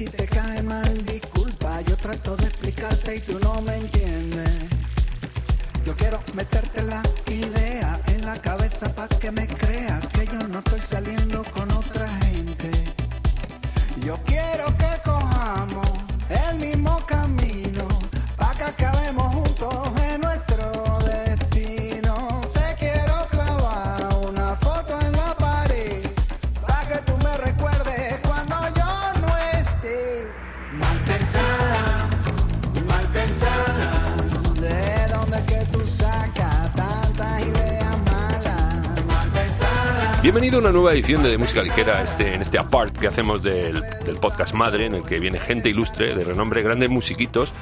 si te cae mal, disculpa. Yo trato de explicarte y tú no me entiendes. Yo quiero meterte la idea en la cabeza para que me creas que yo no estoy saliendo con otra gente. Yo quiero que cojamos el mismo camino Bienvenido a una nueva edición de Música Ligera, este, en este apart que hacemos del, del podcast Madre, en el que viene gente ilustre, de renombre, grandes musiquitos.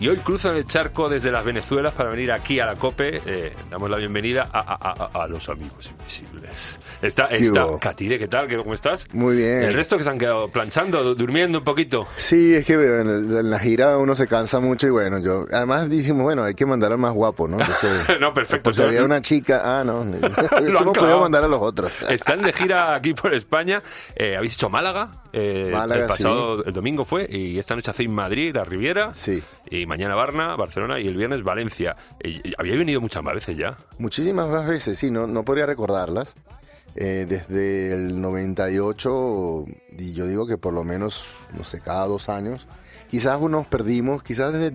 Y hoy cruzan el charco desde las Venezuelas para venir aquí a la COPE. Eh, damos la bienvenida a, a- a- a los amigos invisibles. Está, está hubo? Katire, ¿qué tal? ¿Qué- ¿Cómo estás? Muy bien. El resto que se han quedado planchando, du- durmiendo un poquito. Sí, es que en, el- en la gira uno se cansa mucho y bueno, yo además dijimos, bueno, hay que mandar al más guapo, ¿no? Entonces, No, perfecto. Pues había una chica, ah, no, han hemos podido mandar a los otros. Están de gira aquí por España. Eh, Habéis hecho Málaga. Eh, Málaga, el pasado el domingo fue. Y esta noche hacéis Madrid, la Riviera. Sí. Y mañana Varna, Barcelona. Y el viernes Valencia. Eh, y- habíais venido muchas más veces ya. Muchísimas más veces, sí, no, no podría recordarlas. Eh, desde el 98, y yo digo que por lo menos, no sé, cada dos años. Quizás nos perdimos, quizás desde,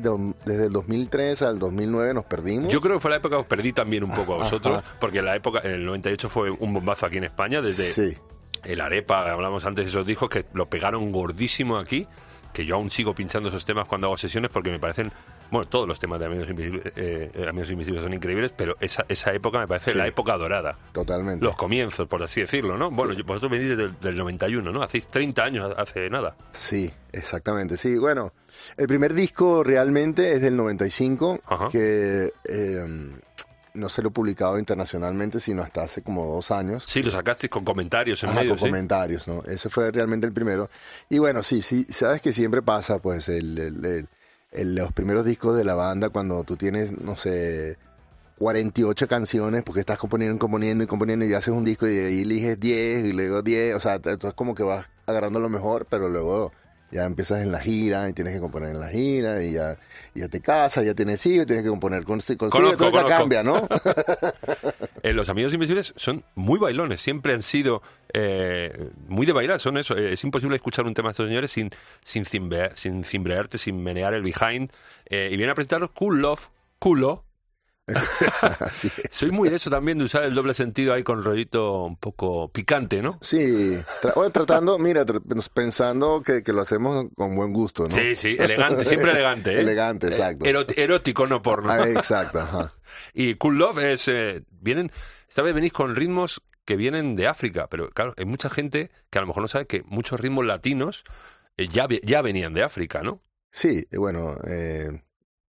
desde el 2003 al 2009 nos perdimos. Yo creo que fue la época que os perdí también un poco a vosotros. Ajá. Porque la época, en el 98 fue un bombazo aquí en España. Desde Sí, el Arepa, hablamos antes de esos discos que lo pegaron gordísimo aquí. Que yo aún sigo pinchando esos temas cuando hago sesiones porque me parecen. Bueno, todos los temas de Amigos Invisibles, eh, eh, Amigos Invisibles son increíbles, pero esa, esa época me parece Sí. la época dorada. totalmente. Los comienzos, por así decirlo, ¿no? Bueno, vosotros venís desde el del 91, ¿no? Hacéis 30 años hace nada. Sí, exactamente. Sí, bueno, el primer disco realmente es del 95, Ajá. que eh, no se lo he publicado internacionalmente, sino hasta hace como dos años. Sí, lo sacasteis con comentarios en Ajá, medio, con ¿sí? comentarios, ¿no? Ese fue realmente el primero. Y bueno, sí, sí, sabes que siempre pasa, pues, el, el- el- el- los primeros discos de la banda, cuando tú tienes, no sé, 48 canciones, porque estás componiendo, componiendo y componiendo, y haces un disco y ahí eliges 10 y luego 10, o sea, entonces como que vas agarrando lo mejor, pero luego ya empiezas en la gira y tienes que componer en la gira y ya, ya te casas, ya tienes hijos, tienes que componer con, con Conozco, todo cambia, ¿no? Eh, los Amigos Invisibles son muy bailones, siempre han sido eh, muy de bailar, son eso. eh, es imposible escuchar un tema de estos señores sin, sin, cimbre- sin cimbrearte, sin menear el behind. Eh, y vienen a presentaros Cool Love, culo. Soy muy de eso también, de usar el doble sentido ahí con rollito un poco picante, ¿no? Sí, tra- tratando, mira, tra- pensando que, que lo hacemos con buen gusto, ¿no? Sí, sí, elegante, siempre elegante. ¿eh? Elegante, exacto. Erot- erótico, no porno. Ah, exacto, ajá. Y Cool Love es. eh, vienen. Esta vez venís con ritmos que vienen de África, pero claro, hay mucha gente que a lo mejor no sabe que muchos ritmos latinos eh, ya, ya venían de África, ¿no? Sí, bueno, eh,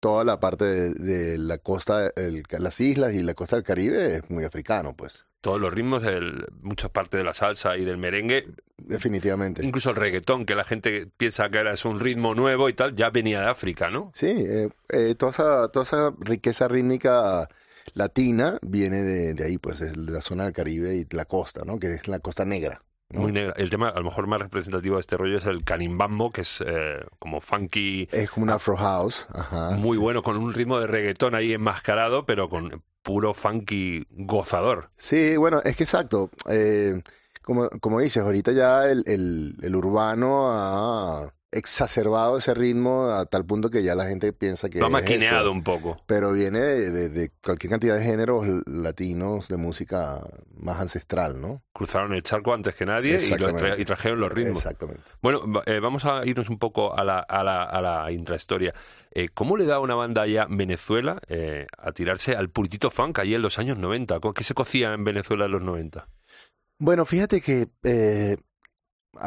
toda la parte de, de la costa, el- las islas y la costa del Caribe es muy africano, pues, Todos los ritmos, el, muchas partes de la salsa y del merengue, definitivamente. incluso el reggaetón, que la gente piensa que era es un ritmo nuevo y tal, ya venía de África, ¿no? Sí, eh, eh, toda, esa, toda esa riqueza rítmica latina viene de, de ahí, pues, de la zona del Caribe y la costa, ¿no? Que es la costa negra. ¿No? Muy negra. El tema, a lo mejor más representativo de este rollo es el canimbambo, que es eh, como funky, Es como un afro house, ajá. muy sí. bueno, con un ritmo de reggaetón ahí enmascarado, pero con puro funky gozador. Sí, bueno, es que exacto. eh, como, como dices, ahorita ya el, el, el urbano ha exacerbado ese ritmo a tal punto que ya la gente piensa que Lo ha maquineado un poco. Pero viene de, de- de cualquier cantidad de géneros latinos de música más ancestral, ¿no? Cruzaron el charco antes que nadie y, lo Exactamente. tra- y trajeron los ritmos. Exactamente. Bueno, eh, vamos a irnos un poco a la, a la, a la intrahistoria. Eh, ¿Cómo le da una banda en Venezuela eh, a tirarse al puritito funk allí en los años 90? ¿Qué se cocía en Venezuela en los 90? Bueno, fíjate que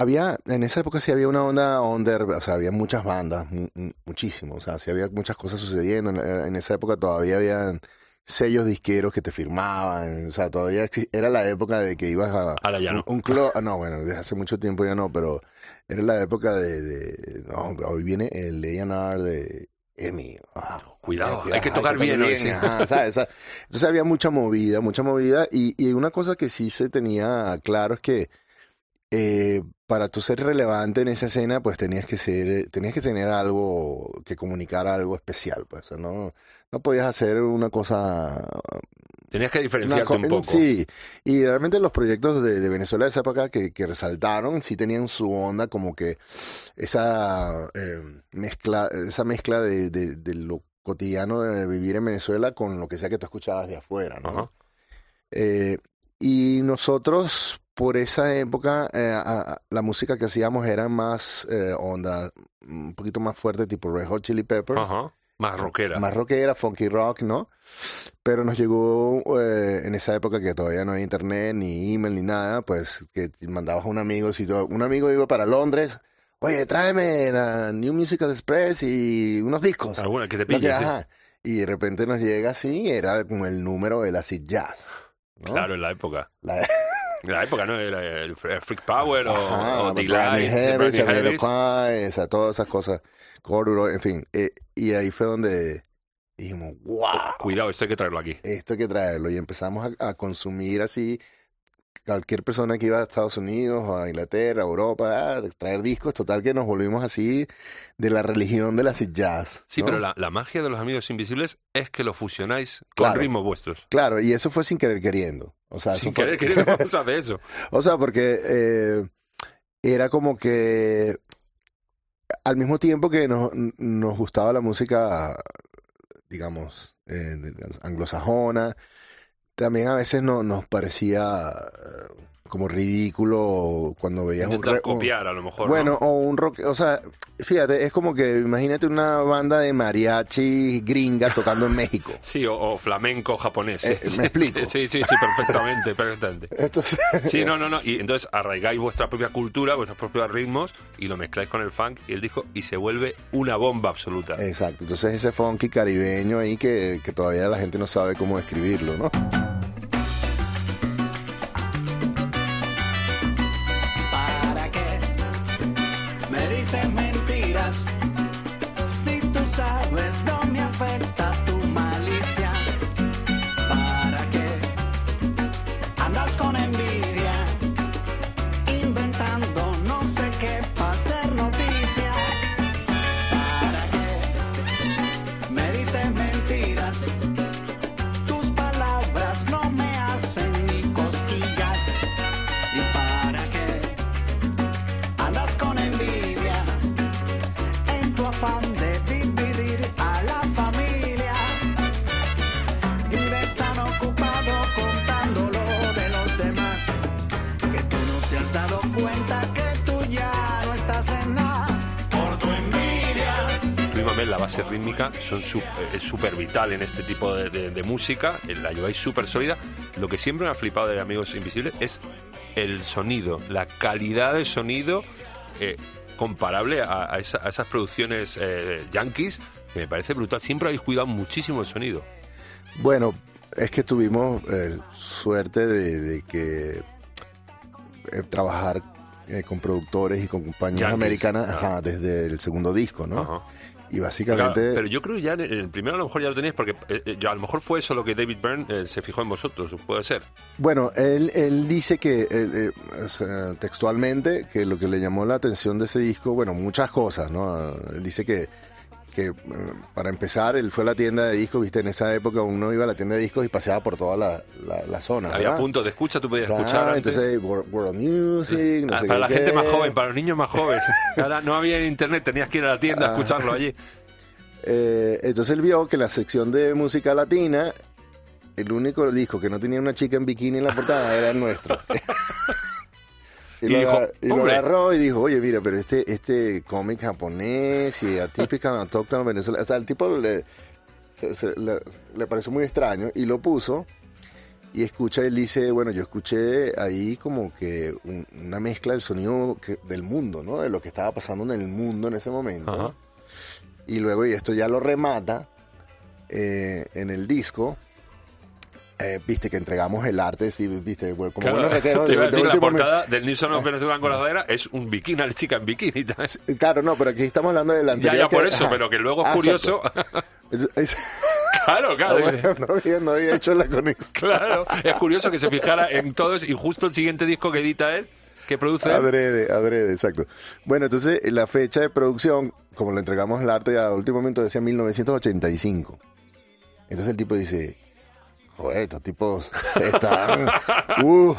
había, en esa época sí había una onda under, o sea, había muchas bandas, mu- mu- muchísimo, o sea, sí había muchas cosas sucediendo. En, en esa época todavía había sellos disqueros que te firmaban, o sea, todavía era la época de que ibas a Ahora ya no. un, un club, ah, no, bueno, desde hace mucho tiempo ya no, pero era la época de, de- no, hoy viene el A&R de Emi. ah, Cuidado, ay, hay que ay, tocar bien hoy, sí. ajá, ¿sabes? O sea, Entonces había mucha movida, mucha movida, y, y una cosa que sí se tenía claro es que eh, para tú ser relevante en esa escena, pues tenías que ser, tenías que tener algo que comunicar algo especial, pues, no, no podías hacer una cosa Tenías que una diferenciarte co- un poco. Sí, y realmente los proyectos de, de Venezuela de esa época que, que resaltaron, sí tenían su onda como que esa eh, mezcla, esa mezcla de, de- de lo cotidiano de vivir en Venezuela con lo que sea que tú escuchabas de afuera, ¿no? Eh, y nosotros, por esa época, eh, a- a- la música que hacíamos era más eh, onda, un poquito más fuerte, tipo Red Hot Chili Peppers. Ajá. Más rockera. Más rockera, funky rock, ¿no? Pero nos llegó eh, en esa época que todavía no había internet, ni email, ni nada, pues que mandabas a un amigo, si un amigo iba para Londres, oye, tráeme la New Musical Express y unos discos. Alguna que te Lo que- pille. sí. ajá. Y de repente nos llega así, era con el número del acid jazz. ¿no? Claro, en la época. La- la época, ¿no? Era el Fre- Freak Power o, Ajá, o o sea, todas esas cosas, Corduroy, en fin. Eh, y ahí fue donde dijimos, wow, Cuidado, esto hay que traerlo aquí. esto hay que traerlo. Y empezamos a, a consumir así, cualquier persona que iba a Estados Unidos o a Inglaterra, a Europa, a traer discos, total que nos volvimos así de la religión del acid jazz. Sí, pero la, la magia de los amigos invisibles es que lo fusionáis con Claro. ritmos vuestros. Claro, y eso fue sin querer queriendo. O sea, Sin fue- querer, querer, vamos a eso. O sea, porque eh, era como que al mismo tiempo que nos, nos gustaba la música, digamos, eh, de- anglosajona, también a veces no, nos parecía como ridículo cuando veías Intentar un- copiar, a lo mejor. bueno, ¿no? o un rock, o sea, fíjate, es como que imagínate una banda de mariachi gringa tocando en México. Sí, o, o flamenco japonés. Eh, sí, ¿me explico? Sí, sí, sí, perfectamente, perfectamente. Entonces, Sí, no, no, no. Y entonces arraigáis vuestra propia cultura, vuestros propios ritmos y lo mezcláis con el funk y el disco y se vuelve una bomba absoluta. Exacto, entonces ese funky caribeño ahí que, que todavía la gente no sabe cómo describirlo, ¿no? Son su- eh, es súper vital en este tipo de, de- de música, la lleváis súper sólida. Lo que siempre me ha flipado de Amigos Invisibles es el sonido, la calidad de sonido eh, comparable a, a esa- a esas producciones eh, yankees, que me parece brutal. Siempre habéis cuidado muchísimo el sonido. Bueno, es que tuvimos eh, suerte de, de que trabajar eh, con productores y con compañías Yankees, americanas ah. ajá, desde el segundo disco, ¿no? Ajá. Y Claro, básicamente... pero yo creo ya en el primero a lo mejor ya lo teníais porque eh, eh, ya a lo mejor fue eso lo que David Byrne eh, se fijó en vosotros, puede ser. Bueno, él, él dice que eh, textualmente que lo que le llamó la atención de ese disco, bueno, muchas cosas, ¿no? Él dice que, que eh, para empezar, él fue a la tienda de discos, viste, en esa época uno iba a la tienda de discos y paseaba por toda la, la, la zona. Había ¿verdad? puntos de escucha, tú podías Ah, escuchar antes. entonces World, World Music, no Ah, sé para qué la gente qué. más joven, para los niños más jóvenes. Ahora no había internet, tenías que ir a la tienda a Ah. escucharlo allí. Eh, entonces él vio que en la sección de música latina, el único disco que no tenía una chica en bikini en la portada era el nuestro. y, lo, dijo, y agarró y dijo, oye, mira, pero este, este cómic japonés y atípica, autóctono venezolano, o sea, el tipo le, se- se- le, le pareció muy extraño y lo puso. Y escucha, él dice, bueno, yo escuché ahí como que un- una mezcla del sonido que- del mundo, ¿no? De lo que estaba pasando en el mundo en ese momento. Ajá. Y luego, y esto ya lo remata eh, en el disco. Eh, viste que entregamos el arte, sí, viste, bueno, como Claro, buenos de- de la portada del Nilsson of Venezuela con la es un bikini, la chica en bikini. Claro, no, pero aquí estamos hablando del ya, anterior. ya por que- eso, ajá. pero que luego es Ah, curioso. es- claro, ah, claro. bueno, no, había, no había hecho la conexión. Claro, es curioso que se fijara en todos y justo el siguiente disco que edita él que produce. Adrede, adrede, exacto. Bueno, entonces la fecha de producción, como le entregamos el arte al último momento, decía 1985. Entonces el tipo dice, joder, estos tipos están... uh.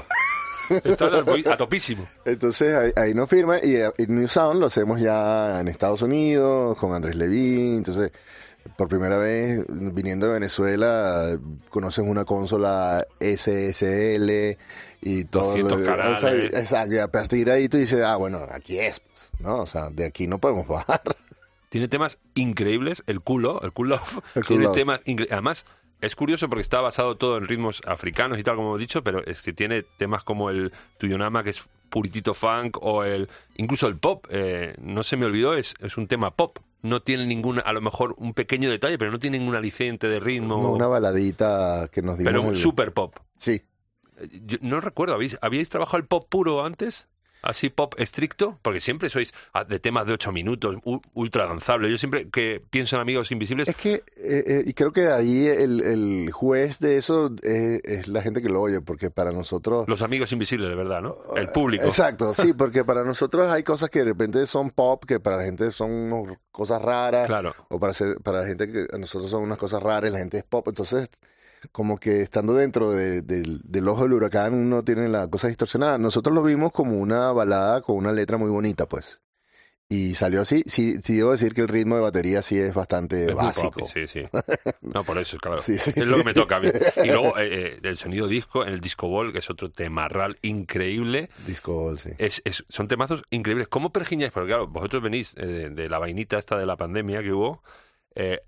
Está a topísimo. Entonces ahí, ahí nos firma y, eh, y New Sound lo hacemos ya en Estados Unidos con Andrés Levin. Entonces, por primera vez viniendo de Venezuela, conocen una consola SSL y todo. 200 lo- canales. o sea, exacto, y a partir de ahí tú dices, ah, bueno, aquí es, pues, ¿no? O sea, de aquí no podemos bajar. Tiene temas increíbles, el culo, el Cool tiene Love. temas incre- Además, es curioso porque está basado todo en ritmos africanos y tal, como he dicho, pero es que tiene temas como el Tuyonama, que es puritito funk, o el incluso el pop. eh, no se me olvidó, es, es un tema pop. No tiene ninguna, a lo mejor un pequeño detalle, pero no tiene ningún aliciente de ritmo. No, una baladita que nos dimos. pero un el- super pop. Sí, yo no recuerdo, ¿habéis, ¿habíais trabajado el pop puro antes? Así pop estricto, porque siempre sois ah, de temas de 8 minutos, ultra danzable. Yo siempre que pienso en Amigos Invisibles, Es que, eh, eh, y creo que ahí el, el juez de eso eh, es la gente que lo oye, porque para nosotros... los Amigos Invisibles, de verdad, ¿no? El público. Exacto, sí, porque para nosotros hay cosas que de repente son pop, que para la gente son cosas raras, Claro. o para, ser, para la gente que a nosotros son unas cosas raras la gente es pop. Entonces, como que estando dentro de- del, del ojo del huracán, uno tiene la cosa distorsionada. Nosotros lo vimos como una balada con una letra muy bonita, pues. Y salió así. Sí, sí debo decir que el ritmo de batería sí es bastante Es muy básico. pop, sí, sí. No, por eso, claro. Sí, sí. Es lo que me toca a mí. Y luego eh, eh, el sonido disco, en el disco ball, que es otro temarral increíble. Disco ball, sí. Es, es- son temazos increíbles. ¿Cómo pergiñáis? Porque claro, vosotros venís eh, de, de la vainita esta de la pandemia que hubo. Eh,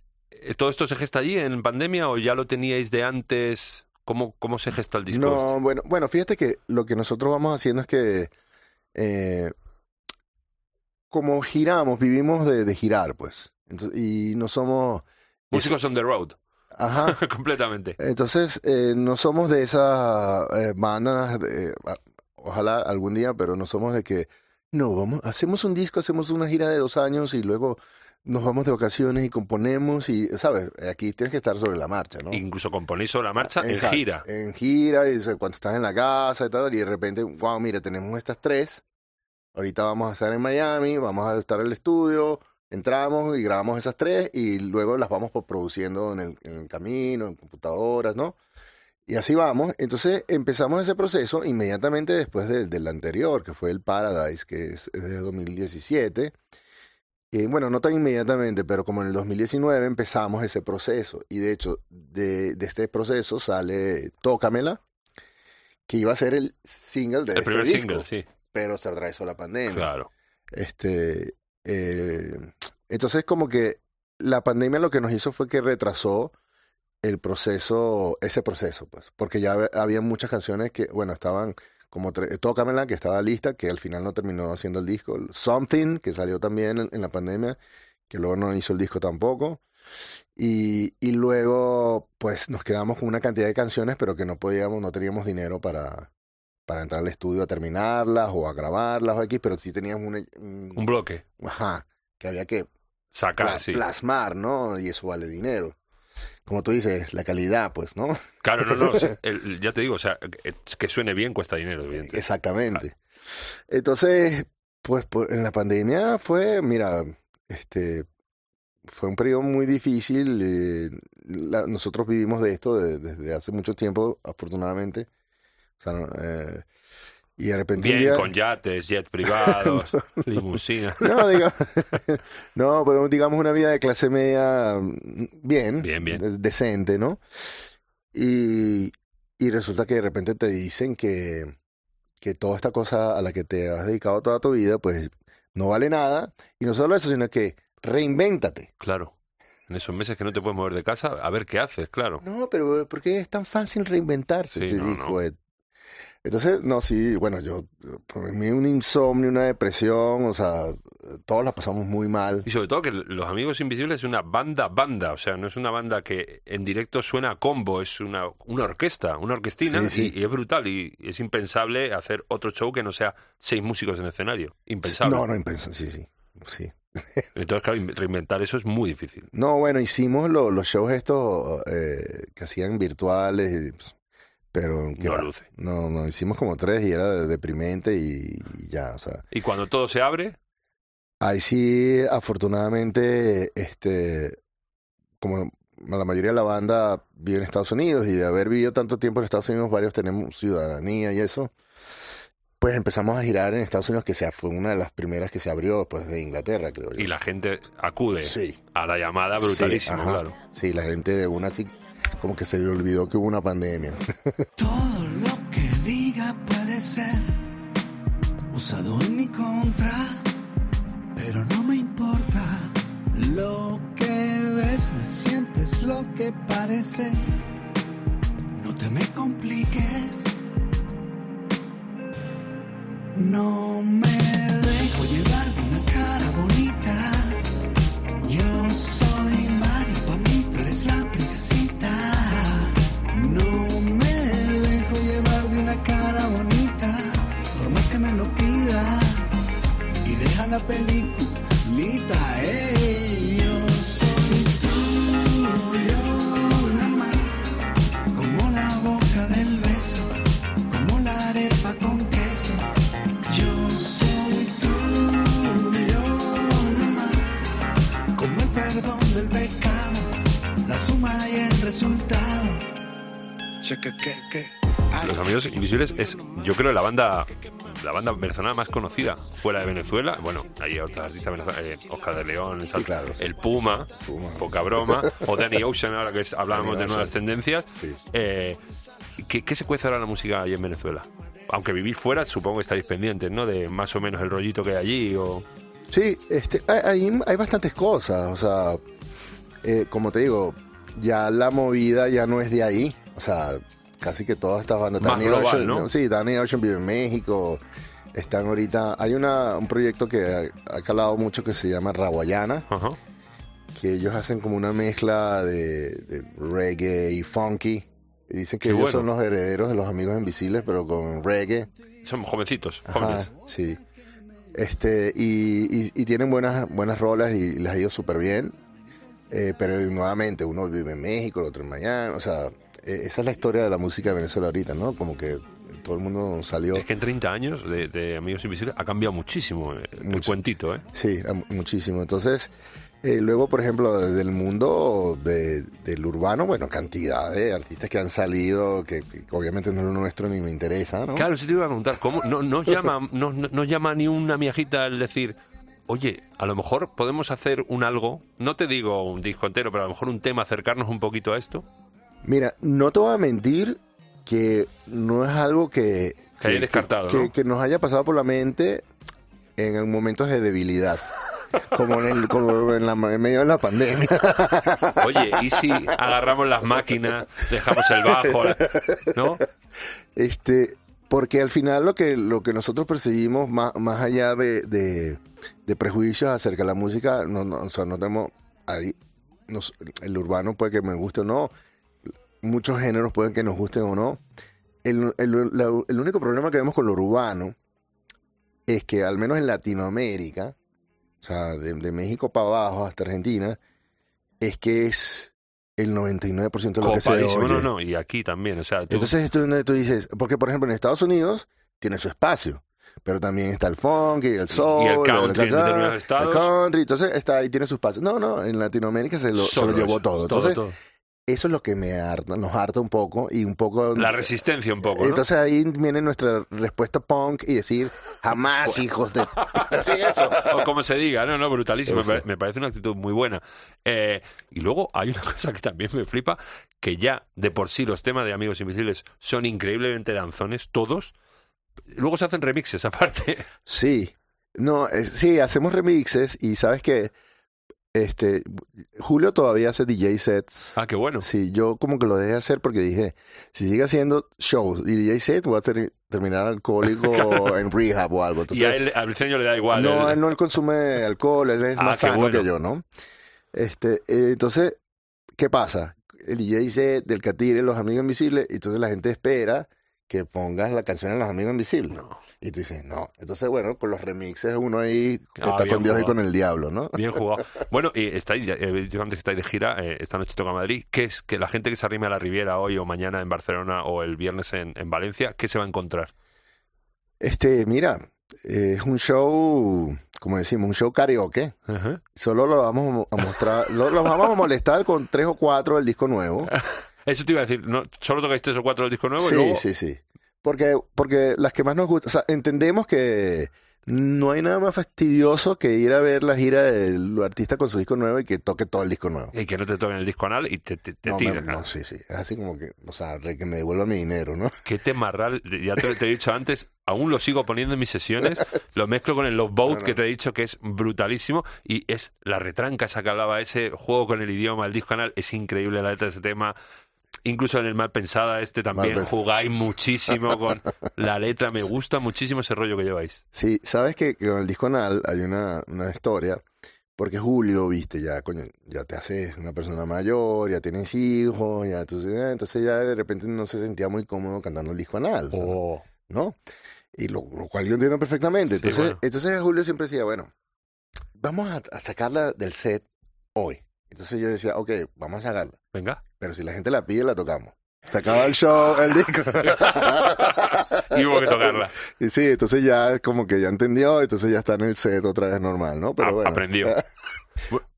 ¿Todo esto se gesta allí en pandemia o ya lo teníais de antes? ¿Cómo, cómo se gesta el disco? este? No, bueno, bueno, fíjate que lo que nosotros vamos haciendo es que eh, como giramos, vivimos de, de girar, pues. Entonces, y no somos... Músicos on the road, Ajá. completamente. Entonces, eh, no somos de esas eh, bandas, de- a- ojalá algún día, pero no somos de que, no, vamos, hacemos un disco, hacemos una gira de dos años y luego nos vamos de vacaciones y componemos y, ¿sabes? Aquí tienes que estar sobre la marcha, ¿no? Incluso componéis sobre la marcha en gira. En gira, y o sea, cuando estás en la casa y tal, y de repente, wow, mira, tenemos estas tres. Ahorita vamos a estar en Miami, vamos a estar en el estudio, entramos y grabamos esas tres y luego las vamos produciendo en el, en el camino, en computadoras, ¿no? Y así vamos. Entonces empezamos ese proceso inmediatamente después del, del anterior, que fue el Paradise, que es, es de 2017. Y bueno, no tan inmediatamente, pero como en el 2019 empezamos ese proceso. Y de hecho, de, de este proceso sale Tócamela, que iba a ser el single de El este primer disco, single, sí. pero se atravesó la pandemia. Claro. Este, eh, entonces como que la pandemia lo que nos hizo fue que retrasó el proceso, ese proceso, pues, porque ya hab- había muchas canciones que, bueno, estaban como Tócamela, que estaba lista, que al final no terminó haciendo el disco, Something, que salió también en, en la pandemia, que luego no hizo el disco tampoco. Y, y luego, pues, nos quedamos con una cantidad de canciones, pero que no podíamos, no teníamos dinero para, para entrar al estudio a terminarlas o a grabarlas o X, pero sí teníamos un, un- Un bloque. ajá, que había que Sacar, sí. plasmar, ¿no? Y eso vale dinero. Como tú dices, la calidad, pues, ¿no? Claro, no, no. el- ya te digo, o sea, que- suene bien cuesta dinero, evidentemente. Exactamente. Entonces, pues, en la pandemia fue, mira, este, fue un periodo muy difícil. eh, la- nosotros vivimos de esto de- desde hace mucho tiempo, afortunadamente. O sea, eh, y de repente un Bien, día- con yates, jets privados, limusinas. No, digamos, no, pero digamos una vida de clase media mm, bien, Bien, bien. de- decente, ¿no? Y, y resulta que de repente te dicen que, que toda esta cosa a la que te has dedicado toda tu vida, pues no vale nada. Y no solo eso, sino que reinvéntate. Claro. En esos meses que no te puedes mover de casa, a ver qué haces, claro. No, pero ¿por qué es tan fácil reinventarse? Sí, te no, dijo no. Entonces, no, sí, bueno, yo, por mí un insomnio, una depresión, o sea, todos la pasamos muy mal. Y sobre todo que Los Amigos Invisibles es una banda banda, o sea, no es una banda que en directo suena a combo, es una, una orquesta, una orquestina, Sí, sí. Y, y es brutal, y, es impensable hacer otro show que no sea seis músicos en escenario, impensable. No, no, impensable, sí, sí, sí. Entonces, claro, in- reinventar eso es muy difícil. No, bueno, hicimos lo- los shows estos eh, que hacían virtuales, pues, pero No va. luce. No, no, hicimos como tres y era deprimente y, y ya, o sea. Y cuando todo se abre, Ahí sí, afortunadamente, este, como la mayoría de la banda vive en Estados Unidos y de haber vivido tanto tiempo en Estados Unidos, varios tenemos ciudadanía y eso, pues empezamos a girar en Estados Unidos, que sea, fue una de las primeras que se abrió después de Inglaterra, creo yo. y la gente acude Sí. a la llamada Sí, brutalísimo, ajá. claro. Sí, la gente de una así, como que se le olvidó que hubo una pandemia. Todo lo que diga puede ser usado en mi contra, pero no me importa. Lo que ves no siempre es lo que parece. No te me compliques. No me dejo llevar Es, yo creo, la banda la banda venezolana más conocida fuera de Venezuela. Bueno, hay otros artistas venezolanos, eh, Oscar de León, el, Sal- claro, sí. el Puma, Puma. poca broma, o Danny Ocean, ahora que hablábamos de nuevas tendencias. Sí. Eh, ¿qué, qué se cuece ahora la música ahí en Venezuela? Aunque vivir fuera, supongo que estaréis pendientes, ¿no? De más o menos el rollito que hay allí. O... Sí, este, hay, hay, hay bastantes cosas, o sea, eh, como te digo, ya la movida ya no es de ahí, o sea, casi que todas estas bandas. Más global, Ocean, ¿no? Sí, Danny Ocean vive en México, están ahorita, hay una, un proyecto que ha, ha calado mucho que se llama Rawayana, Ajá. que ellos hacen como una mezcla de, de reggae y funky. Y dicen que Qué ellos bueno. son los herederos de los amigos invisibles, pero con reggae. Son jovencitos, Ajá, jóvenes. sí. Este, y, y- y tienen buenas, buenas rolas y les ha ido súper bien. Eh, pero nuevamente, uno vive en México, el otro en Miami. O sea, esa es la historia de la música de Venezuela ahorita, ¿no? Como que todo el mundo salió. Es que en 30 años de, de Amigos Invisibles ha cambiado muchísimo eh, el cuentito, ¿eh? Sí, muchísimo. Entonces, eh, luego, por ejemplo, del mundo de- del urbano, bueno, cantidad de artistas que han salido, que, que obviamente no es lo nuestro ni me interesa, ¿no? Claro, sí te iba a preguntar, ¿cómo no nos llama, no, no- llama ni una miajita el decir, oye, a lo mejor podemos hacer un algo, no te digo un disco entero, pero a lo mejor un tema, acercarnos un poquito a esto? Mira, no te voy a mentir que no es algo que... Que hayas descartado, que, ¿no? que nos haya pasado por la mente en momentos de debilidad. Como en, el, como en, la, en medio de la pandemia. Oye, ¿y si agarramos las máquinas, dejamos el bajo, ¿no? Este, porque al final lo que, lo que nosotros percibimos, más, más allá de, de, de prejuicios acerca de la música, no, no, o sea, no tenemos ahí, nos- el urbano puede que me guste o no, muchos géneros pueden que nos gusten o no. El, el- la- el único problema que vemos con lo urbano es que al menos en Latinoamérica, o sea, de, de México para abajo hasta Argentina, es que es el 99% de lo que se oye. no, no, y aquí también, o sea, tú- Entonces esto donde tú dices, porque por ejemplo en Estados Unidos tiene su espacio, pero también está el funk y el soul, y el country en acá, determinados estados. el country, entonces está ahí tiene su espacio. No, no, en Latinoamérica se lo, se lo solo llevó todo. Entonces todo. Eso es lo que me harta, nos harta un poco y un poco. La resistencia un poco, ¿no? Entonces ahí viene nuestra respuesta punk y decir jamás hijos de. sí, eso. O como se diga, no, no, brutalísimo. Me parece una actitud muy buena. Eh, y luego hay una cosa que también me flipa, que ya de por sí los temas de Amigos Invisibles son increíblemente danzones, todos. Luego se hacen remixes aparte. Sí, no, eh, sí, hacemos remixes y sabes que este Julio todavía hace DJ sets. Ah, qué bueno. Sí, yo como que lo dejé hacer porque dije, si sigue haciendo shows y DJ set, voy a ter- terminar alcohólico en rehab o algo. y a él, al briseño le da igual. no, él- él no él consume alcohol, él es Ah, más sano bueno. que yo, ¿no? Este, eh, entonces, ¿qué pasa? El DJ set del Catire, los amigos invisibles, y entonces la gente espera que pongas la canción en Los Amigos Invisibles. No. Y tú dices, no. Entonces, bueno, con los remixes uno ahí Ah, está con Dios y con el diablo, ¿no? Bien jugado. Bueno, y estáis, ya- he dicho antes que estáis de gira, eh, esta noche toca Madrid. ¿Qué es que la gente que se arrime a la Riviera hoy o mañana en Barcelona o el viernes en, en Valencia, qué se va a encontrar? Este, mira, eh, es un show, como decimos, un show karaoke. Solo lo vamos a mo- a mostrar, lo, vamos a molestar con tres o cuatro del disco nuevo. Eso te iba a decir, ¿no? ¿solo tocáis tres o cuatro del disco nuevo? Sí, y luego... sí, sí. Porque, porque las que más nos gustan, o sea, entendemos que no hay nada más fastidioso que ir a ver la gira del artista con su disco nuevo y que toque todo el disco nuevo. Y que no te toquen el disco anal y te, te, te no, tiran. me- no, sí, sí. Es así como que, o sea, que me devuelva mi dinero, ¿no? Qué temarral, ya te, te he dicho antes, aún lo sigo poniendo en mis sesiones, lo mezclo con el Love Boat No, no. que te he dicho que es brutalísimo y es la retranca esa que hablaba, ese juego con el idioma, el disco canal, es increíble la letra de ese tema. Incluso en el mal pensada este también Mal jugáis muchísimo con la letra, me gusta muchísimo ese rollo que lleváis. Sí, sabes que, con el disco anal hay una, una historia, porque Julio, viste, ya, coño, ya te haces una persona mayor, ya tienes hijos, ya, entonces, eh, entonces ya de repente no se sentía muy cómodo cantando el disco anal. Oh, ¿no? Y lo, lo cual yo entiendo perfectamente. Sí, Entonces, bueno. entonces Julio siempre decía, bueno, vamos a, a sacarla del set hoy. Entonces yo decía, ok, vamos a sacarla. venga. Pero si la gente la pide, la tocamos. Se acaba el show, el disco. Y hubo que tocarla. Y sí, entonces ya como que ya entendió, entonces ya está en el set otra vez normal, ¿no? Pero A- bueno. aprendió.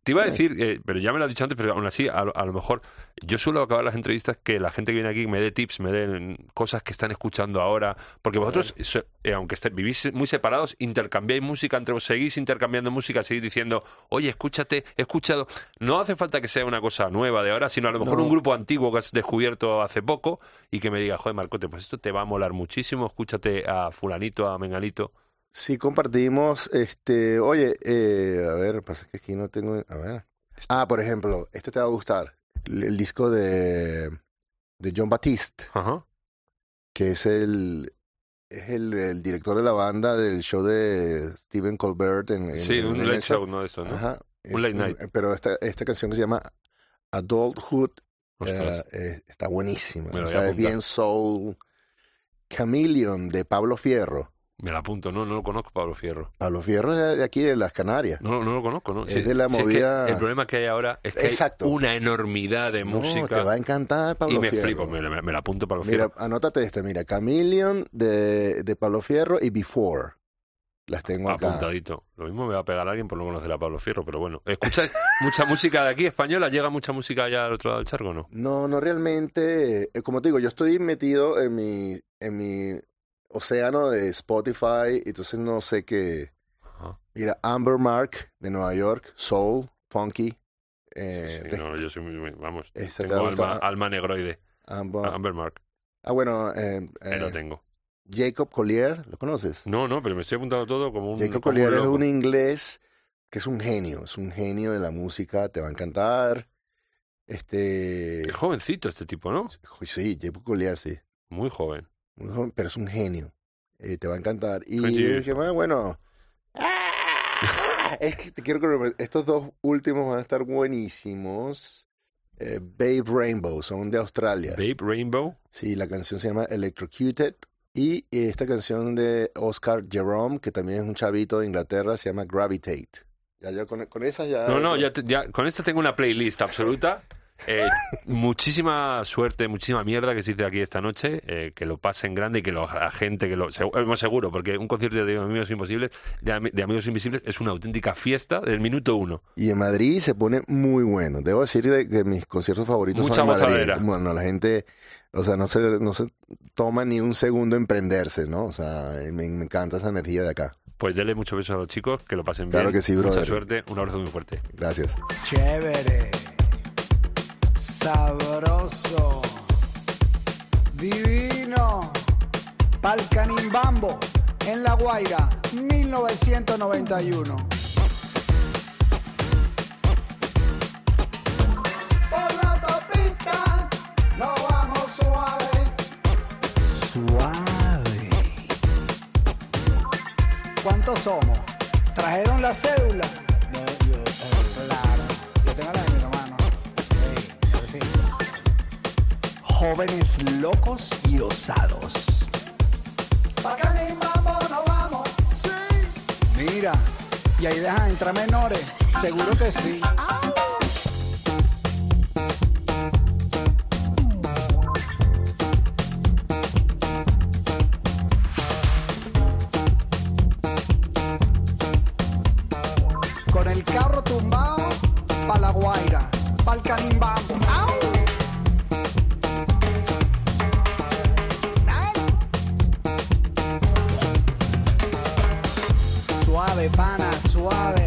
Te iba a decir, eh, pero ya me lo has dicho antes, pero aún así, a, lo- a lo mejor, yo suelo acabar las entrevistas que la gente que viene aquí me dé tips, me den cosas que están escuchando ahora, porque vosotros, so- eh, aunque esté- vivís muy separados, intercambiáis música entre vos, seguís intercambiando música, seguís diciendo, oye, escúchate, he escuchado. No hace falta que sea una cosa nueva de ahora, sino a lo mejor No. un grupo antiguo que has descubierto hace poco y que me diga, joder, Marcote, pues esto te va a molar muchísimo, escúchate a fulanito, a menganito. Sí compartimos, este, oye, eh, a ver, pasa que aquí no tengo, a ver. Ah, por ejemplo, este te va a gustar, el, el disco de, de John Batiste. Ajá. que es el es el, el director de la banda del show de Stephen Colbert en, en- Sí, en un late show, ¿no? Esto, ¿no? Ajá. Un late night. Pero esta, esta canción que se llama Adulthood eh, eh, está buenísima. O sea, es bien soul. Chameleon de Pablo Fierro. Me la apunto, no, no lo conozco, Pablo Fierro. Pablo Fierro es de, aquí, de las Canarias. No, no lo conozco, ¿no? Es de la es que movida- el problema que hay ahora es que Exacto. hay una enormidad de No, música te va a encantar Pablo y me Fierro. flipo, me, me- me la apunto Pablo Mira, Fierro. anótate este, mira, Chameleon de, de Pablo Fierro y Before. Las tengo acá. Apuntadito. Lo mismo me va a pegar alguien por no conocer a Pablo Fierro, pero bueno. ¿Escuchas mucha música de aquí española? ¿Llega mucha música allá al otro lado del charco o no? No, no realmente. eh, como te digo, yo estoy metido en mi, en mi océano de Spotify, entonces no sé qué. Ajá. Mira, Amber Mark de Nueva York, Soul, Funky. eh, Sí, no, yo soy muy, vamos, tengo alma, alma negroide. Amber- Amber Mark, ah, bueno, eh, lo eh, tengo. Jacob Collier, ¿lo conoces? No, no, pero me estoy apuntando todo como un Jacob como Collier es un inglés que es un genio, es un genio de la música, te va a encantar. Este. Qué jovencito este tipo, ¿no? Sí, Jacob Collier, sí. Muy joven. Muy joven, pero es un genio. Eh, te va a encantar. Y 20 years. que más, bueno. ¡ah! Es que te quiero que estos dos últimos van a estar buenísimos. Eh, Babe Rainbow, son de Australia. Babe Rainbow. Sí, la canción se llama Electrocuted. Y esta canción de Oscar Jerome, que también es un chavito de Inglaterra, se llama Gravitate. Ya, ya con, con esa ya. No, no, ya, te- ya con esta tengo una playlist absoluta. Eh, muchísima suerte, muchísima mierda que se dice aquí esta noche, eh, que lo pasen grande y que lo, la gente que lo segu- eh, seguro, porque un concierto de Amigos Imposibles, de, Ami- de Amigos Invisibles, es una auténtica fiesta del minuto uno. Y en Madrid se pone muy bueno. Debo decir de- que mis conciertos favoritos Mucha son en Madrid. gozadera. Bueno, la gente, o sea, no se, no se toma ni un segundo en prenderse, ¿no? O sea, me, me encanta esa energía de acá. Pues dele muchos besos a los chicos, que lo pasen Claro bien. que sí, Mucha brother. suerte, un abrazo muy fuerte. Gracias. Chévere, sabroso, divino, pa'l Canimbambo, en La Guaira, 1991. Por la autopista, no vamos suave. Suave. ¿Cuántos somos? ¿Trajeron la cédula? jóvenes locos y osados. Mira, y ahí dejan entrar menores. Seguro que sí. Suave, pana, suave.